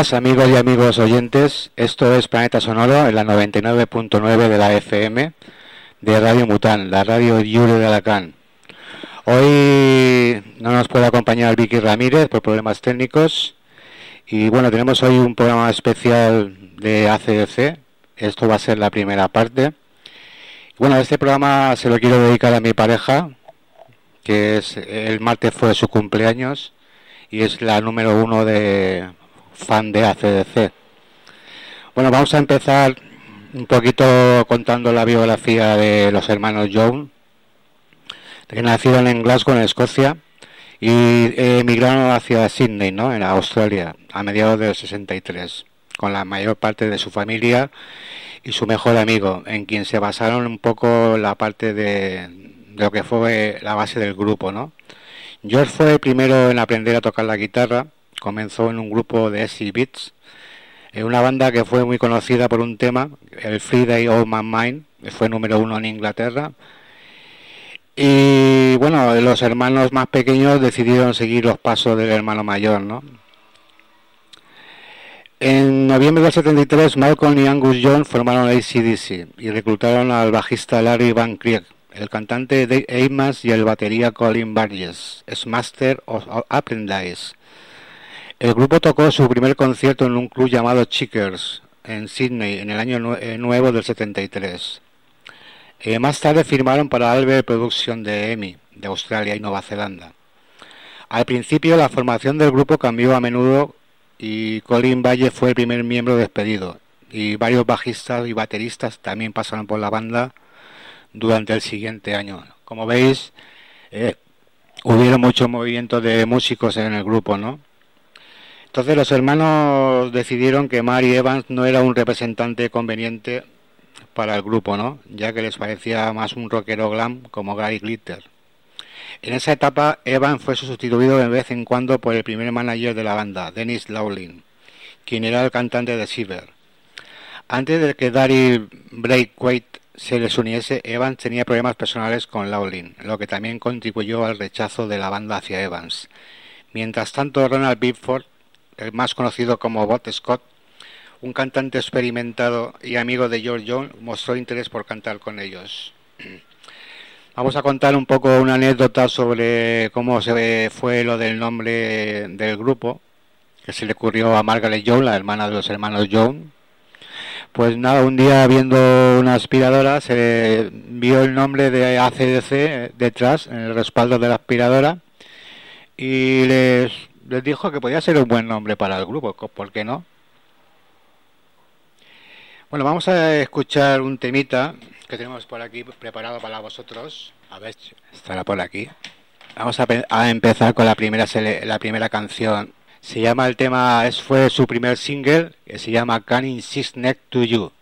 amigos y amigos oyentes. Esto es Planeta Sonoro en la 99.9 de la FM de Radio Mután, la radio Yure de Alacán. Hoy no nos puede acompañar Vicky Ramírez por problemas técnicos. Y bueno, tenemos hoy un programa especial de ACDC. Esto va a ser la primera parte. Bueno, este programa se lo quiero dedicar a mi pareja, que es el martes fue su cumpleaños y es la número uno de fan de ACDC. Bueno, vamos a empezar un poquito contando la biografía de los hermanos Jones, que nacieron en Glasgow, en Escocia, y emigraron hacia Sydney, ¿no? en Australia, a mediados del 63, con la mayor parte de su familia y su mejor amigo, en quien se basaron un poco la parte de, de lo que fue la base del grupo, ¿no? George fue el primero en aprender a tocar la guitarra, comenzó en un grupo de SC Beats, en una banda que fue muy conocida por un tema, el Friday All My Mind, que fue número uno en Inglaterra. Y bueno, los hermanos más pequeños decidieron seguir los pasos del hermano mayor, ¿no? En noviembre del 73, Malcolm y Angus Young formaron ACDC y reclutaron al bajista Larry Van Krieg el cantante Dave Amos y el batería Colin Burgess, es Master of Apprentice. El grupo tocó su primer concierto en un club llamado Chickers, en Sydney, en el año eh, nuevo del 73. Eh, más tarde firmaron para Albert Production de EMI, de Australia y Nueva Zelanda. Al principio la formación del grupo cambió a menudo y Colin Valle fue el primer miembro despedido y varios bajistas y bateristas también pasaron por la banda durante el siguiente año. Como veis, eh, hubieron muchos movimientos de músicos en el grupo, ¿no? Entonces los hermanos decidieron que Mary Evans no era un representante conveniente para el grupo, ¿no? Ya que les parecía más un rockero glam como Gary Glitter. En esa etapa, Evans fue sustituido de vez en cuando por el primer manager de la banda, Dennis Lowlin, quien era el cantante de Silver. Antes de que Daryl Braithwaite se les uniese, Evans tenía problemas personales con Laughlin, lo que también contribuyó al rechazo de la banda hacia Evans. Mientras tanto, Ronald Bigford, el más conocido como Bot Scott, un cantante experimentado y amigo de George Jones, mostró interés por cantar con ellos. Vamos a contar un poco una anécdota sobre cómo se fue lo del nombre del grupo, que se le ocurrió a Margaret Jones, la hermana de los hermanos Jones, pues nada, un día viendo una aspiradora se vio el nombre de ACDC detrás, en el respaldo de la aspiradora, y les, les dijo que podía ser un buen nombre para el grupo, ¿por qué no? Bueno, vamos a escuchar un temita que tenemos por aquí preparado para vosotros. A ver, estará por aquí. Vamos a, empezar con la primera, la primera canción se llama el tema, es, fue su primer single, que se llama Can Insist Next to You.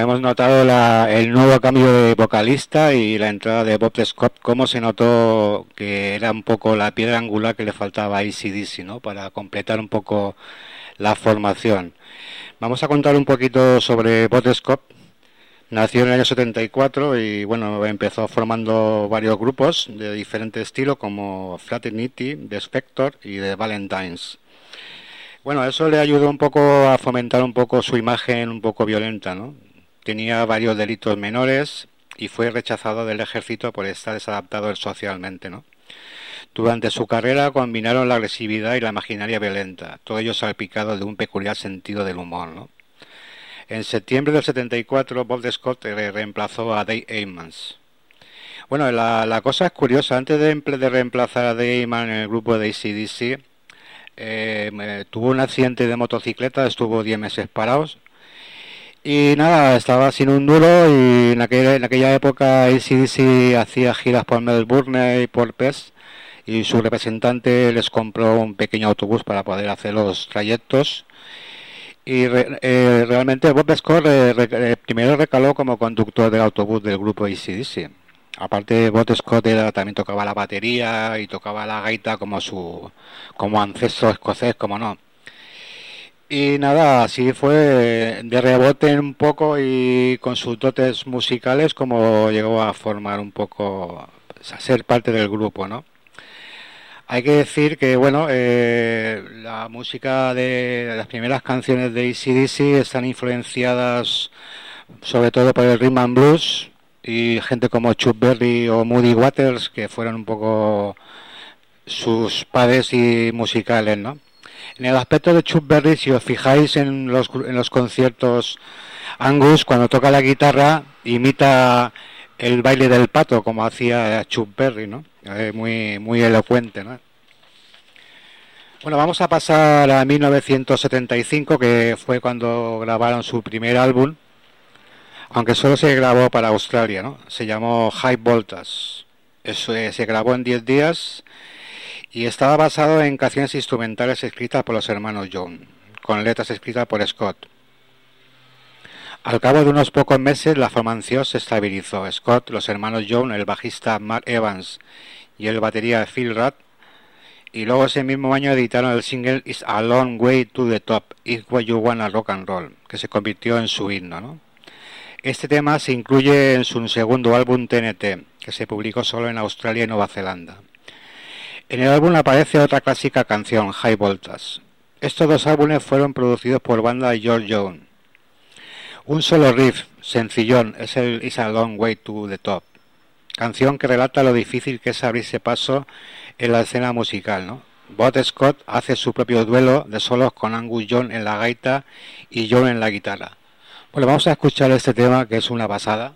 Hemos notado la- el nuevo cambio de vocalista y la entrada de Bob Scott, cómo se notó que era un poco la piedra angular que le faltaba a ACDC, ¿no? Para completar un poco la formación. Vamos a contar un poquito sobre Bob Scott. Nació en el año 74 y bueno, empezó formando varios grupos de diferente estilo como Fraternity, The Spector y The Valentines. Bueno, eso le ayudó un poco a fomentar un poco su imagen un poco violenta, ¿no? Tenía varios delitos menores y fue rechazado del ejército por estar desadaptado socialmente, ¿no? Durante su carrera combinaron la agresividad y la imaginaria violenta, todo ello salpicado de un peculiar sentido del humor, ¿no? En septiembre del 74, Bob Scott re- reemplazó a Dave Ammons. Bueno, la, cosa es curiosa. Antes de, reemplazar a Dave Ammons en el grupo de ACDC, eh, tuvo un accidente de motocicleta, estuvo 10 meses parados. Y nada, estaba sin un duro y en aquella, en aquella época ACDC hacía giras por Melbourne y por Pest y su representante les compró un pequeño autobús para poder hacer los trayectos. Y eh, realmente Bob Scott eh, eh, primero recaló como conductor del autobús del grupo ACDC. Aparte Bob Scott era, también tocaba la batería y tocaba la gaita como su como ancestro escocés, como no. Y nada, así fue de rebote un poco y con sus dotes musicales como llegó a formar un poco, a ser parte del grupo, ¿no? Hay que decir que, bueno, eh, la música de las primeras canciones de ACDC están influenciadas sobre todo por el rhythm and blues y gente como Chuck Berry o Moody Waters que fueron un poco sus padres y musicales, ¿no? En el aspecto de Chuck Berry, si os fijáis en los, en los conciertos, Angus cuando toca la guitarra imita el baile del pato como hacía Chuck Berry, ¿no? Eh, muy, muy elocuente, ¿no? Bueno, vamos a pasar a 1975, que fue cuando grabaron su primer álbum, aunque solo se grabó para Australia, ¿no? Se llamó High Voltage. Eso, eh, se grabó en 10 días y estaba basado en canciones instrumentales escritas por los hermanos John, con letras escritas por Scott. Al cabo de unos pocos meses la formación se estabilizó. Scott, los hermanos John, el bajista Mark Evans y el batería Phil Rudd, y luego ese mismo año editaron el single It's a Long Way to the Top, It's What You Wanna Rock and Roll, que se convirtió en su himno. ¿no? Este tema se incluye en su segundo álbum TNT, que se publicó solo en Australia y Nueva Zelanda. En el álbum aparece otra clásica canción, High Voltage. Estos dos álbumes fueron producidos por banda George Jones. Un solo riff, sencillón, es el It's a Long Way to the Top, canción que relata lo difícil que es abrirse paso en la escena musical. ¿no? Bob Scott hace su propio duelo de solos con Angus Young en la gaita y John en la guitarra. Bueno, vamos a escuchar este tema que es una pasada.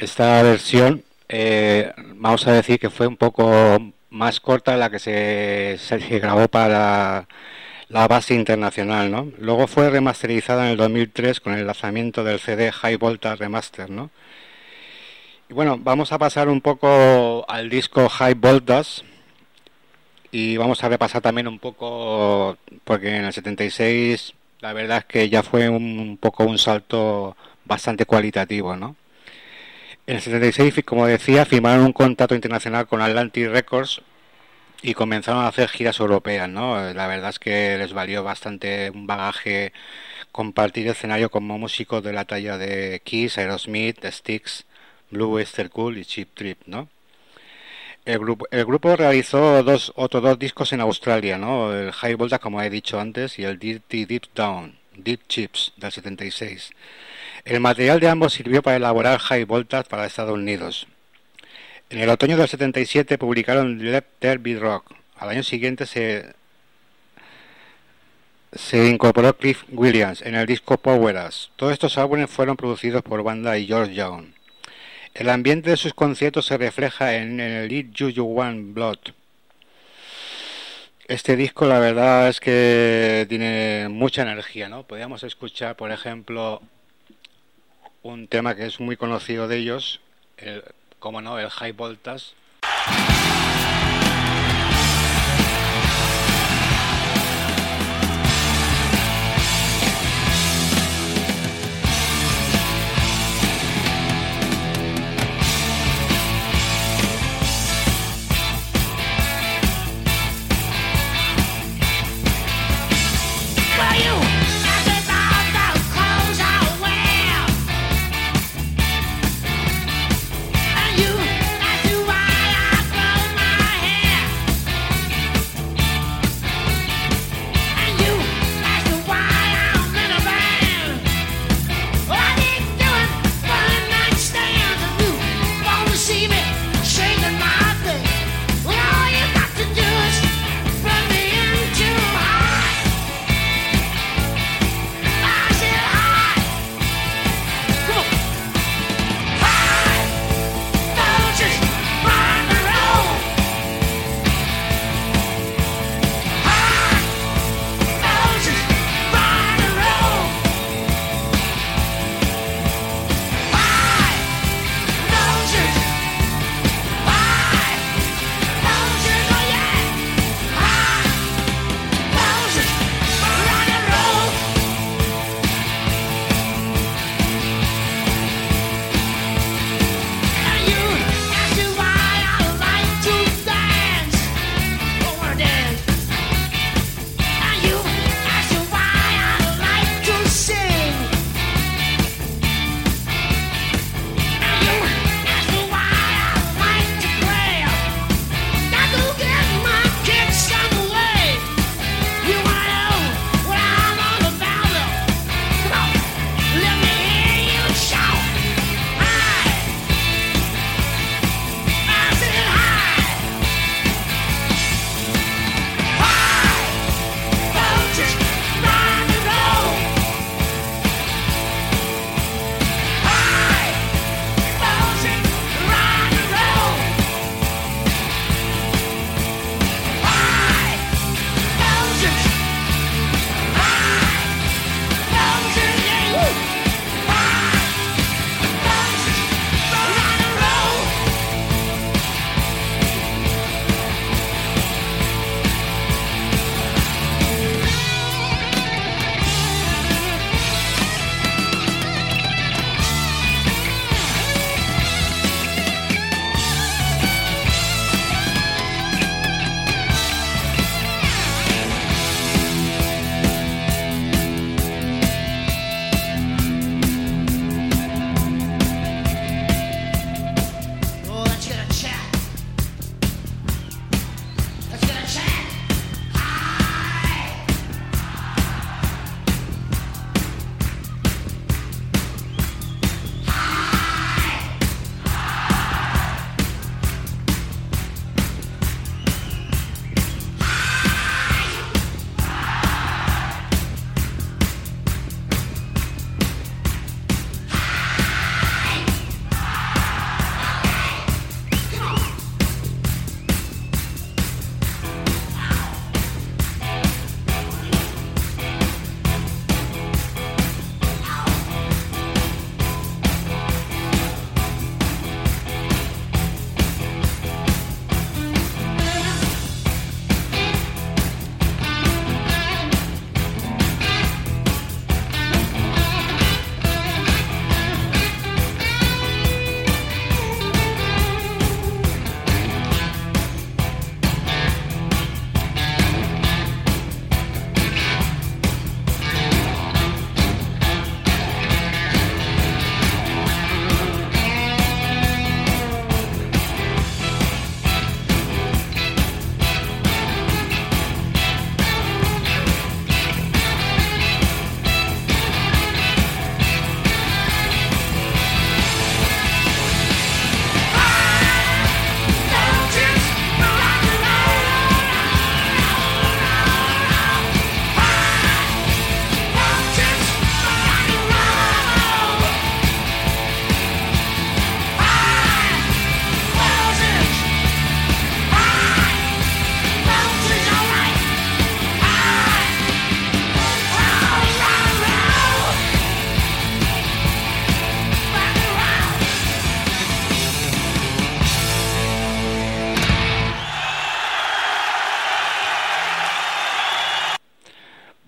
Esta versión eh, vamos a decir que fue un poco más corta la que se, grabó para la base internacional, ¿no? Luego fue remasterizada en el 2003 con el lanzamiento del CD High Voltage Remaster, ¿no? Y bueno, vamos a pasar un poco al disco High Voltage y vamos a repasar también un poco, porque en el 76 la verdad es que ya fue un, poco un salto bastante cualitativo, ¿no? En el 76, como decía, firmaron un contrato internacional con Atlantic Records y comenzaron a hacer giras europeas, ¿no? La verdad es que les valió bastante un bagaje compartir escenario como músicos de la talla de Kiss, Aerosmith, Sticks, Blue Oyster Cool y Chip Trip, ¿no? El grupo, el grupo realizó dos, otros dos discos en Australia, ¿no? El High Voltage, como he dicho antes, y el Dirty Deep Down, Deep Chips, del 76. El material de ambos sirvió para elaborar High Voltage para Estados Unidos. En el otoño del 77 publicaron Let There Rock. Al año siguiente se, se incorporó Cliff Williams en el disco Power Us. Todos estos álbumes fueron producidos por banda y George Young. El ambiente de sus conciertos se refleja en, el Lead You You One Blood. Este disco la verdad es que tiene mucha energía, ¿no? Podríamos escuchar, por ejemplo, un tema que es muy conocido de ellos, el, como no, el High Voltage.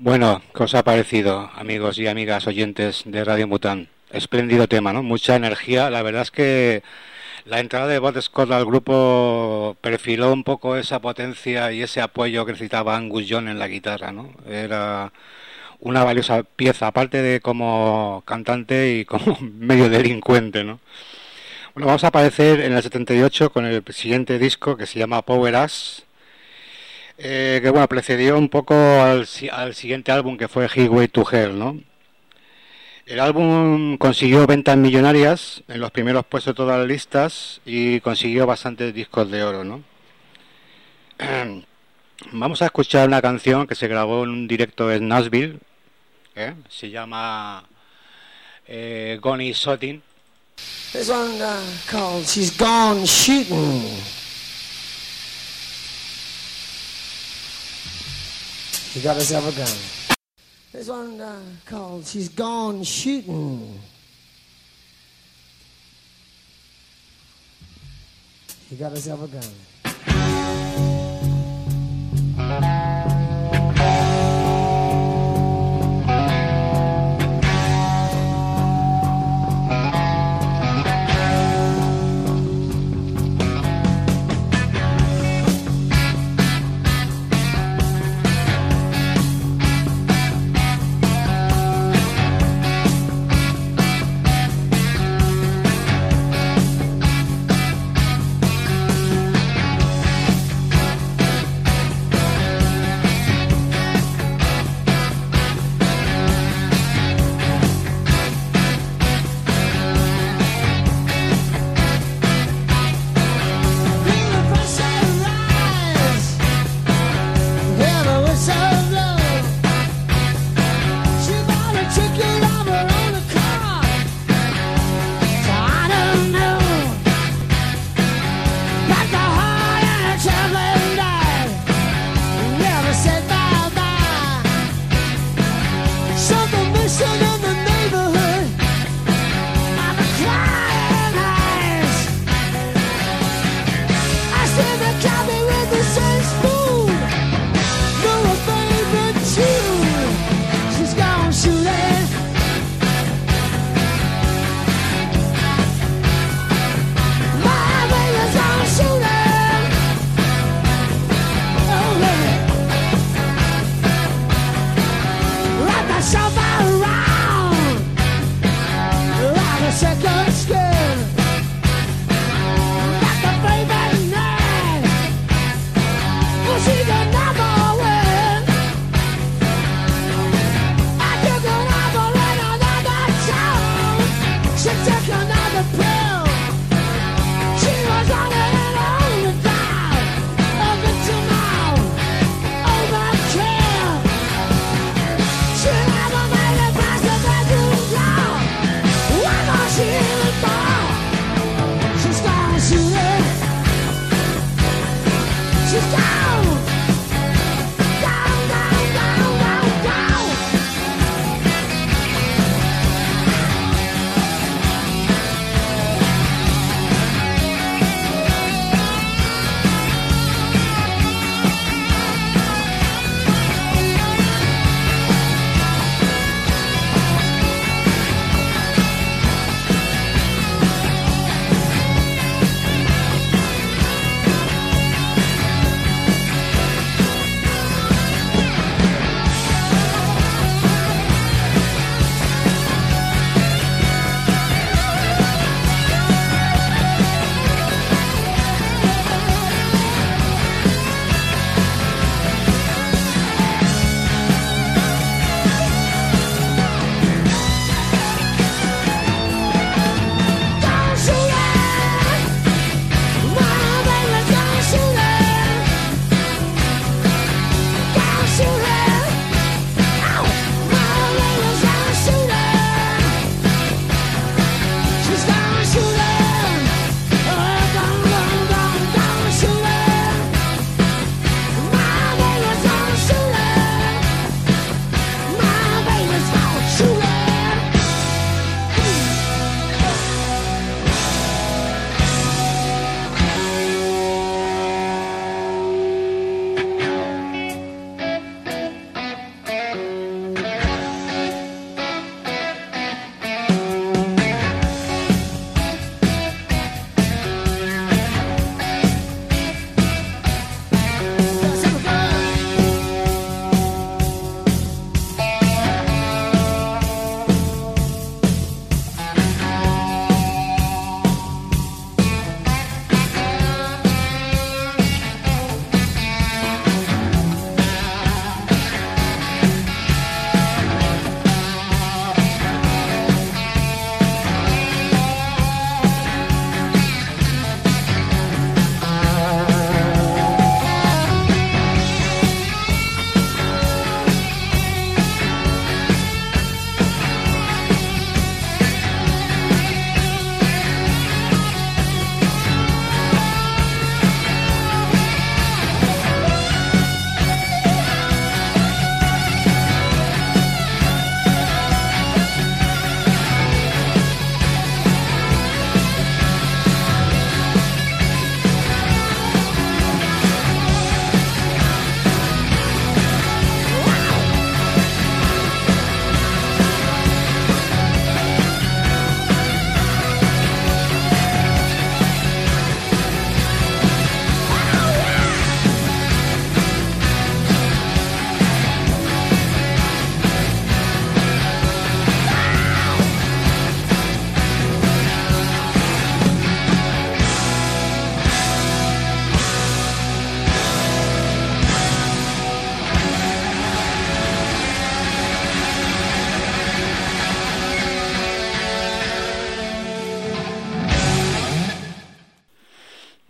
Bueno, ¿qué os ha parecido, amigos y amigas oyentes de Radio Mután? Espléndido tema, ¿no? Mucha energía. La verdad es que la entrada de Bob Scott al grupo perfiló un poco esa potencia y ese apoyo que necesitaba Angus Young en la guitarra, ¿no? Era una valiosa pieza, aparte de como cantante y como medio delincuente, ¿no? Bueno, vamos a aparecer en el 78 con el siguiente disco que se llama Power Ass eh, que bueno, precedió un poco al, siguiente álbum que fue Highway to Hell, ¿no? El álbum consiguió ventas millonarias en los primeros puestos de todas las listas y consiguió bastantes discos de oro, ¿no? Vamos a escuchar una canción que se grabó en un directo en Nashville, ¿eh? se llama eh, Gone Shooting. Uh, She's Gone Shooting. He got herself a gun. This one uh, called She's Gone Shooting. He got herself a gun.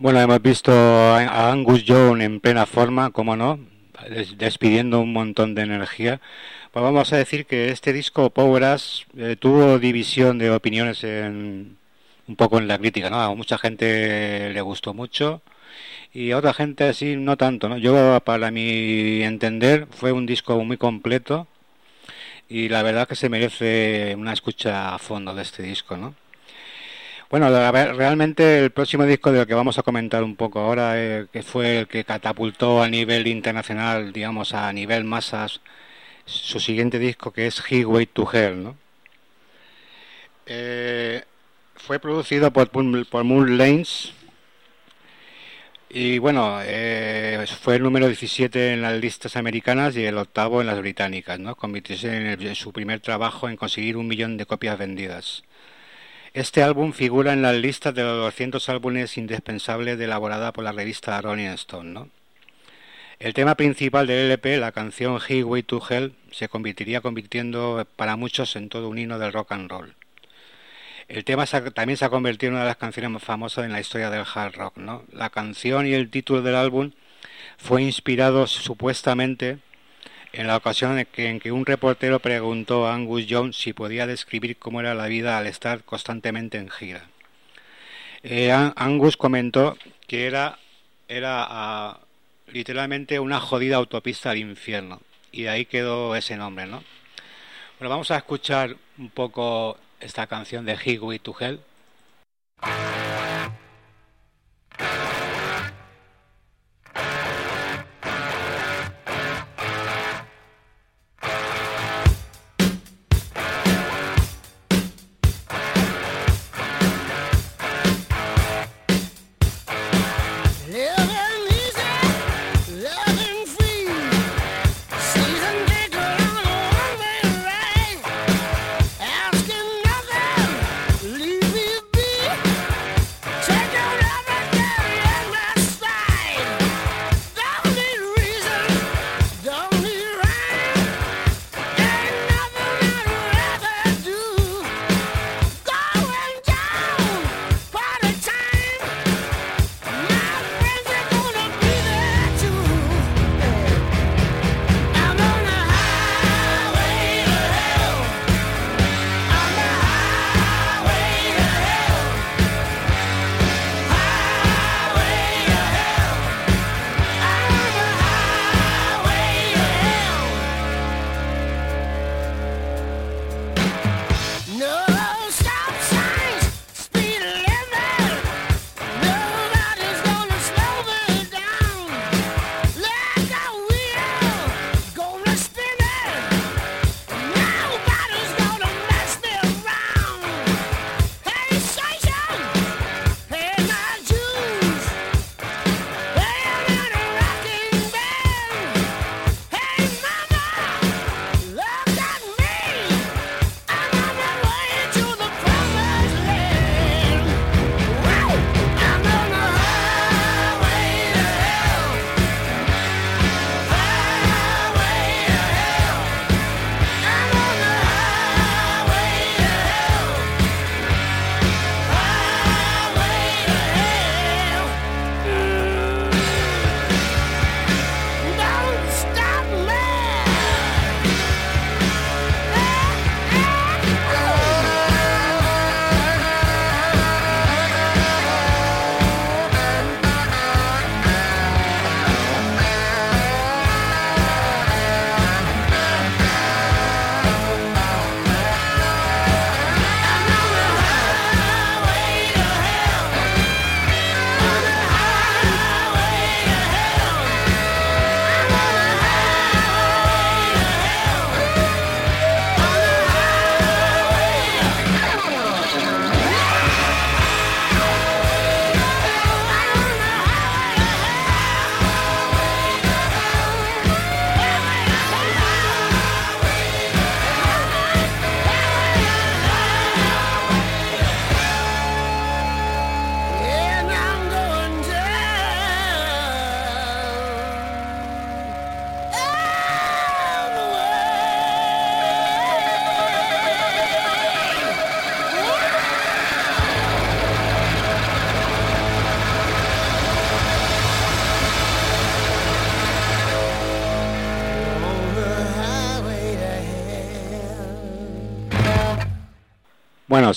Bueno, hemos visto a Angus Young en plena forma, como no, despidiendo un montón de energía. Pues vamos a decir que este disco Power eh, tuvo división de opiniones en, un poco en la crítica, ¿no? A mucha gente le gustó mucho y a otra gente así no tanto, ¿no? Yo para mi entender fue un disco muy completo y la verdad que se merece una escucha a fondo de este disco, ¿no? Bueno, realmente el próximo disco del que vamos a comentar un poco ahora, eh, que fue el que catapultó a nivel internacional, digamos, a nivel masas, su siguiente disco que es Highway to Hell, ¿no? Eh, fue producido por, Moon Lanes y bueno, eh, fue el número 17 en las listas americanas y el octavo en las británicas, ¿no? Convirtiéndose en su primer trabajo en conseguir un millón de copias vendidas. Este álbum figura en las listas de los 200 álbumes indispensables elaborada por la revista Rolling Stone. El tema principal del LP, la canción Highway to Hell, se convertiría convirtiendo para muchos en todo un himno del rock and roll. El tema también se ha convertido en una de las canciones más famosas en la historia del hard rock. La canción y el título del álbum fue inspirado supuestamente en la ocasión en que, un reportero preguntó a Angus Young si podía describir cómo era la vida al estar constantemente en gira. Eh, Angus comentó que era, era ah, literalmente una jodida autopista al infierno y ahí quedó ese nombre, ¿no? Bueno, vamos a escuchar un poco esta canción de Highway to Hell.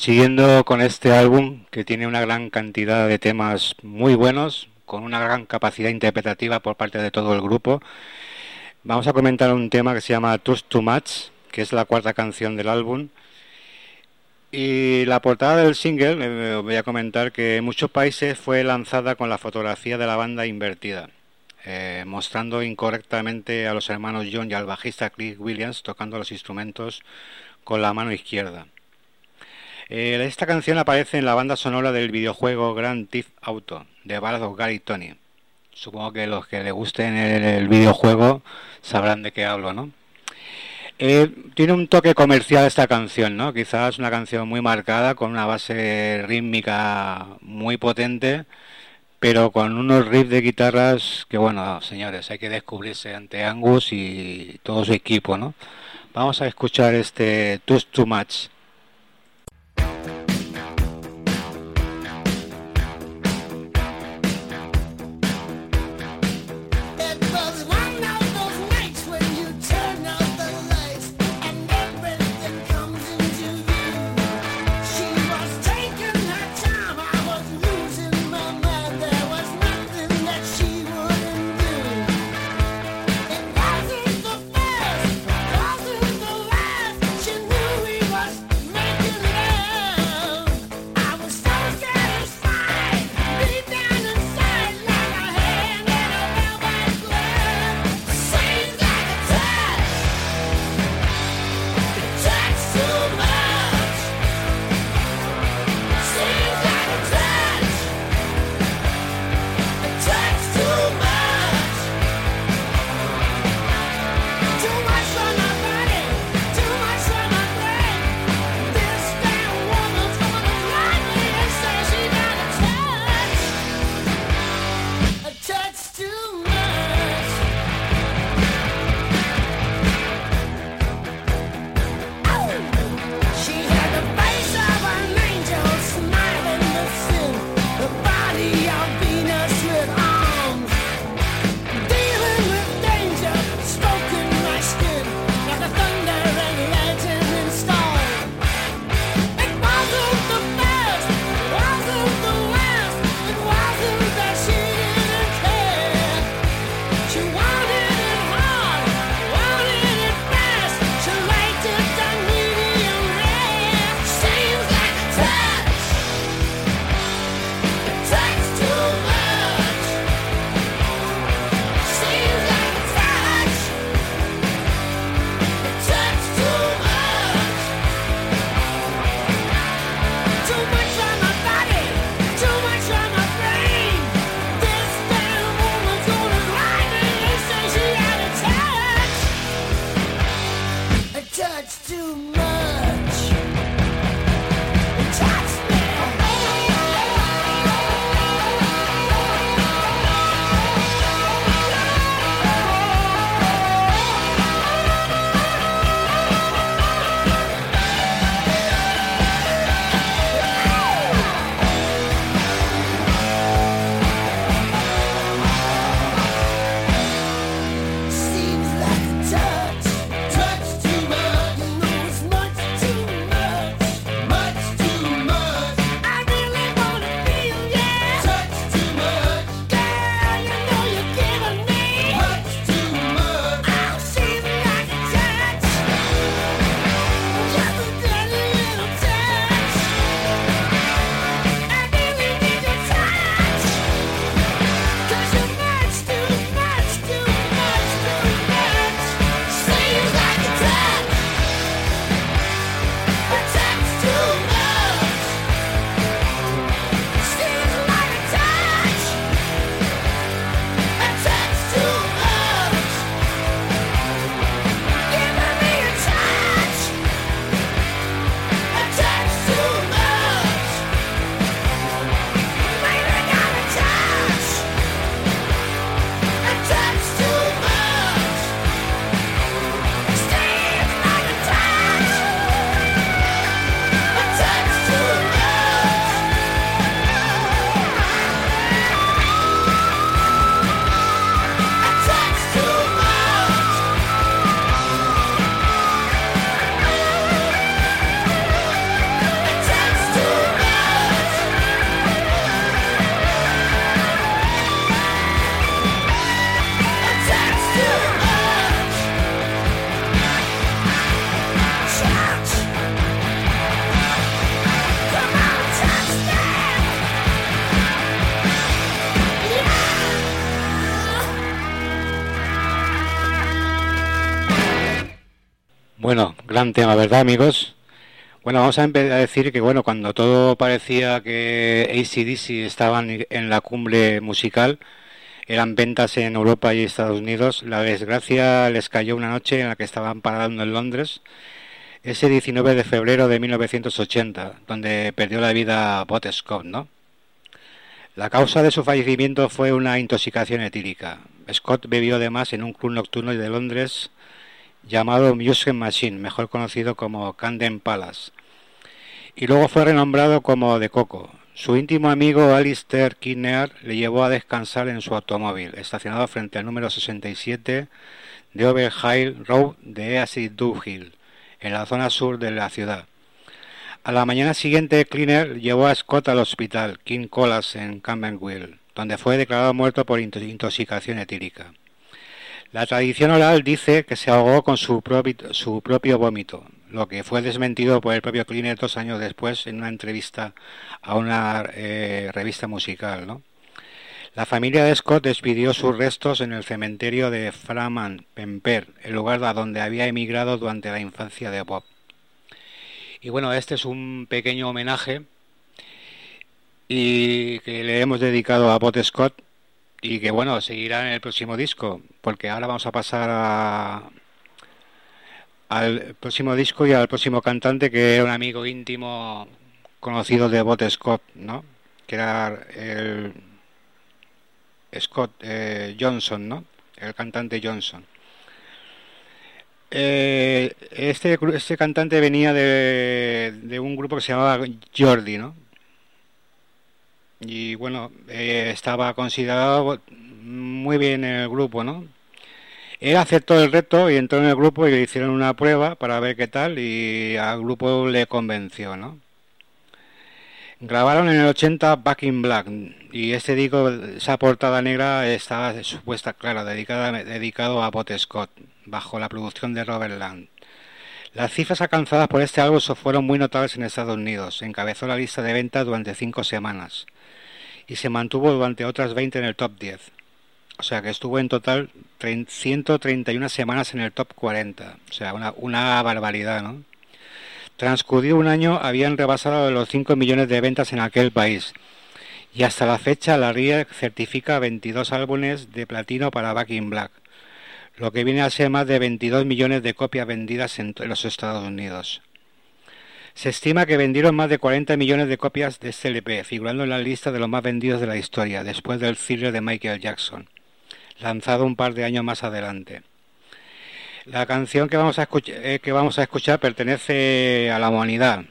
Siguiendo con este álbum que tiene una gran cantidad de temas muy buenos, con una gran capacidad interpretativa por parte de todo el grupo, vamos a comentar un tema que se llama Trust Too Much, que es la cuarta canción del álbum. Y la portada del single, voy a comentar que en muchos países fue lanzada con la fotografía de la banda invertida, eh, mostrando incorrectamente a los hermanos John y al bajista Chris Williams tocando los instrumentos con la mano izquierda. Eh, esta canción aparece en la banda sonora del videojuego Grand Theft Auto de Ballad of Gary Tony. Supongo que los que le gusten el, videojuego sabrán de qué hablo, ¿no? Eh, tiene un toque comercial esta canción, ¿no? Quizás una canción muy marcada, con una base rítmica muy potente, pero con unos riffs de guitarras que, bueno, señores, hay que descubrirse ante Angus y todo su equipo, ¿no? Vamos a escuchar este Too Too Much. Gran tema, ¿verdad, amigos? Bueno, vamos a a decir que, bueno, cuando todo parecía que ACDC estaban en la cumbre musical, eran ventas en Europa y Estados Unidos, la desgracia les cayó una noche en la que estaban parando en Londres, ese 19 de febrero de 1980, donde perdió la vida Bot Scott, ¿no? La causa de su fallecimiento fue una intoxicación etílica. Scott bebió además en un club nocturno de Londres llamado Music Machine, mejor conocido como Camden Palace, y luego fue renombrado como De Coco. Su íntimo amigo Alistair Kinnear le llevó a descansar en su automóvil, estacionado frente al número 67 de Overhill Road de Acid Hill, en la zona sur de la ciudad. A la mañana siguiente, Cleaner llevó a Scott al hospital King Colas en Camberwell, donde fue declarado muerto por intoxicación etílica. La tradición oral dice que se ahogó con su propio, vómito, lo que fue desmentido por el propio Cleaner dos años después en una entrevista a una eh, revista musical. La familia de Scott despidió sus restos en el cementerio de Framan, Pemper, el lugar a donde había emigrado durante la infancia de Bob. Y bueno, este es un pequeño homenaje y que le hemos dedicado a Bob Scott y que bueno, seguirá en el próximo disco, porque ahora vamos a pasar al próximo disco y al próximo cantante que era un amigo íntimo conocido de Bot Scott, ¿no? Que era el Scott eh, Johnson, ¿no? El cantante Johnson. Eh, este, este cantante venía de, de un grupo que se llamaba Jordi, ¿no? Y bueno, eh, estaba considerado muy bien en el grupo, ¿no? Él aceptó el reto y entró en el grupo y le hicieron una prueba para ver qué tal y al grupo le convenció, ¿no? Grabaron en el 80 Back in Black y este disco, esa portada negra estaba supuesta, claro, dedicada, dedicado a Bot Scott, bajo la producción de Robert Land. Las cifras alcanzadas por este álbum fueron muy notables en Estados Unidos. Encabezó la lista de ventas durante cinco semanas y se mantuvo durante otras 20 en el top 10. O sea que estuvo en total 131 semanas en el top 40. O sea, una, barbaridad, ¿no? Transcurrido un año habían rebasado los 5 millones de ventas en aquel país. Y hasta la fecha la RIA certifica 22 álbumes de platino para Back in Black, lo que viene a ser más de 22 millones de copias vendidas en los Estados Unidos. Se estima que vendieron más de 40 millones de copias de este LP, figurando en la lista de los más vendidos de la historia, después del thriller de Michael Jackson, lanzado un par de años más adelante. La canción que vamos a, escuchar, eh, escuchar pertenece a la humanidad,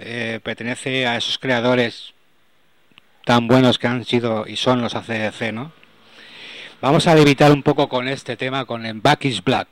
eh, pertenece a esos creadores tan buenos que han sido y son los ACDC, ¿no? Vamos a debitar un poco con este tema, con el Back is Black.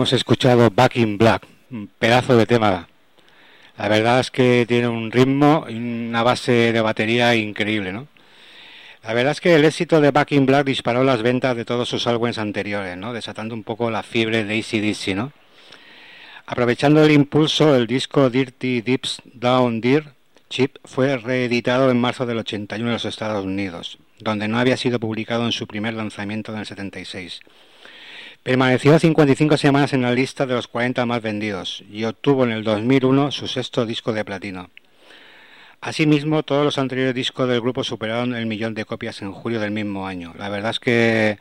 Hemos escuchado Back in Black, un pedazo de tema. La verdad es que tiene un ritmo y una base de batería increíble, ¿no? La verdad es que el éxito de Back in Black disparó las ventas de todos sus álbumes anteriores, ¿no? Desatando un poco la fiebre de ACDC, ¿no? Aprovechando el impulso, el disco Dirty Dips Down Deer Chip fue reeditado en marzo del 81 en los Estados Unidos, donde no había sido publicado en su primer lanzamiento en el 76. Permaneció 55 semanas en la lista de los 40 más vendidos y obtuvo en el 2001 su sexto disco de platino. Asimismo, todos los anteriores discos del grupo superaron el millón de copias en julio del mismo año. La verdad es que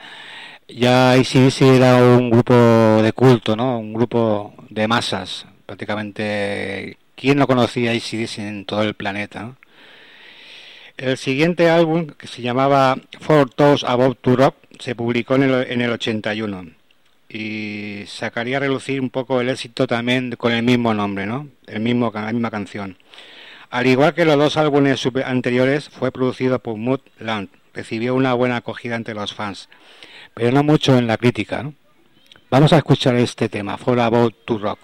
ya ACDC era un grupo de culto, ¿no? Un grupo de masas, prácticamente. ¿Quién no conocía ACDC en todo el planeta? El siguiente álbum, que se llamaba Four Toes Above to Rock, se publicó en el, en el 81 y sacaría a relucir un poco el éxito también con el mismo nombre, ¿no? El mismo, la misma canción. Al igual que los dos álbumes anteriores, fue producido por Mood Land. Recibió una buena acogida entre los fans, pero no mucho en la crítica. ¿no? Vamos a escuchar este tema, For About to Rock.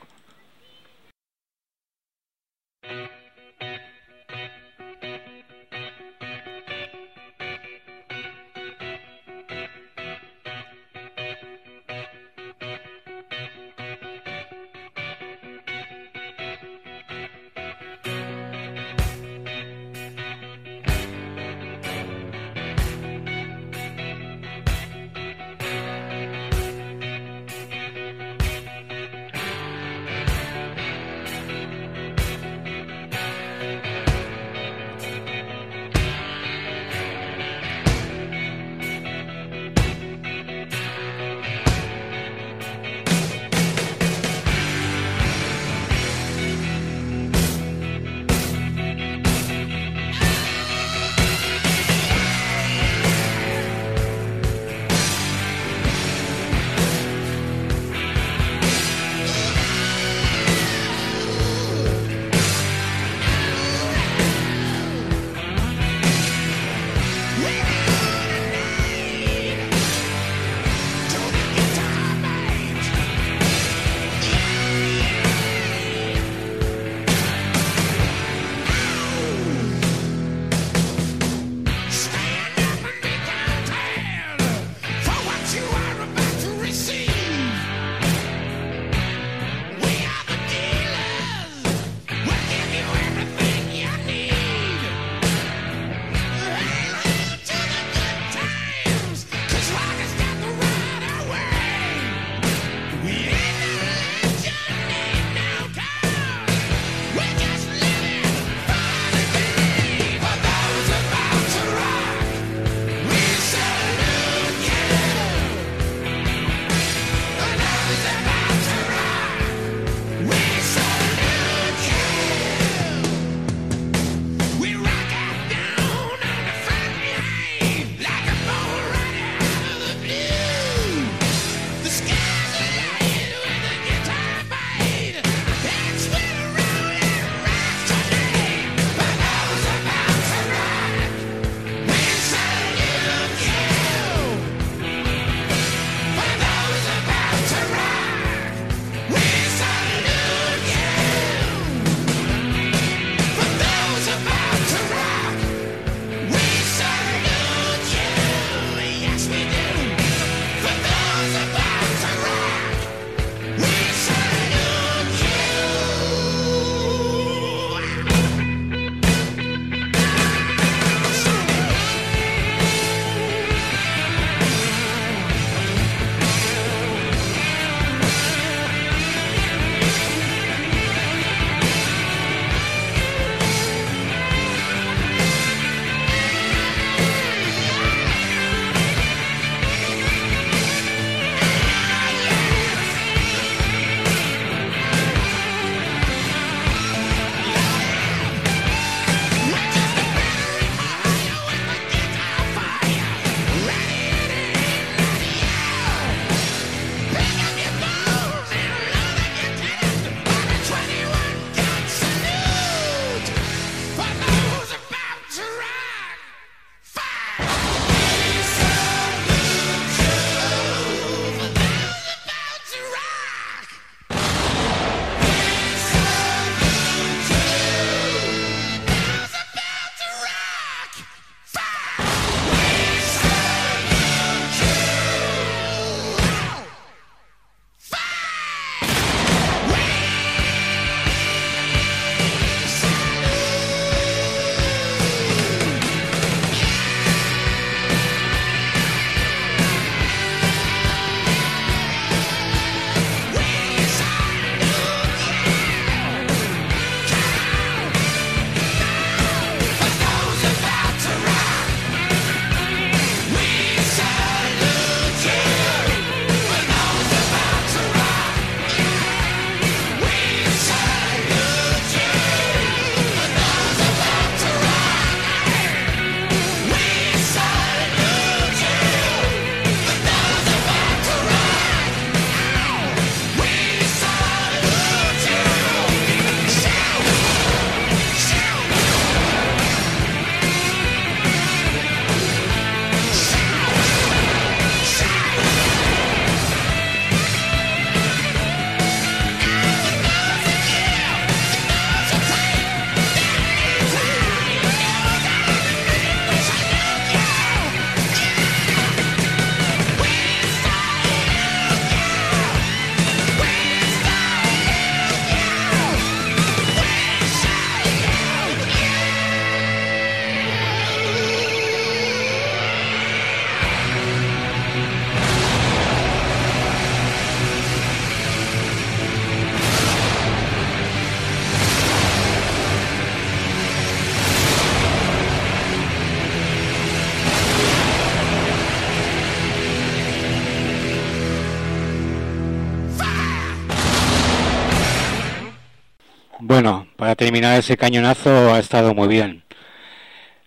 Terminar ese cañonazo ha estado muy bien.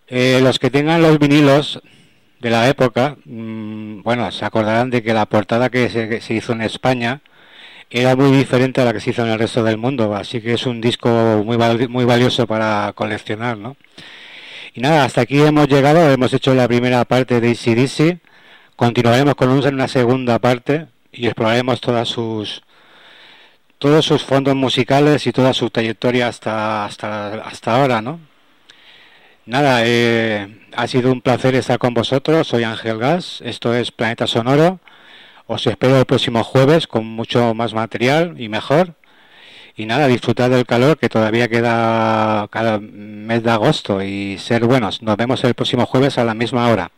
Eh, los que tengan los vinilos de la época, mm, bueno, se acordarán de que la portada que se, hizo en España era muy diferente a la que se hizo en el resto del mundo, así que es un disco muy, muy valioso para coleccionar, ¿no? Y nada, hasta aquí hemos llegado, hemos hecho la primera parte de ACDC, continuaremos con una segunda parte y exploraremos todas sus todos sus fondos musicales y toda su trayectoria hasta hasta hasta ahora, ¿no? Nada, eh, ha sido un placer estar con vosotros. Soy Ángel Gas, esto es Planeta Sonoro. Os espero el próximo jueves con mucho más material y mejor. Y nada, disfrutar del calor que todavía queda cada mes de agosto y ser buenos. Nos vemos el próximo jueves a la misma hora.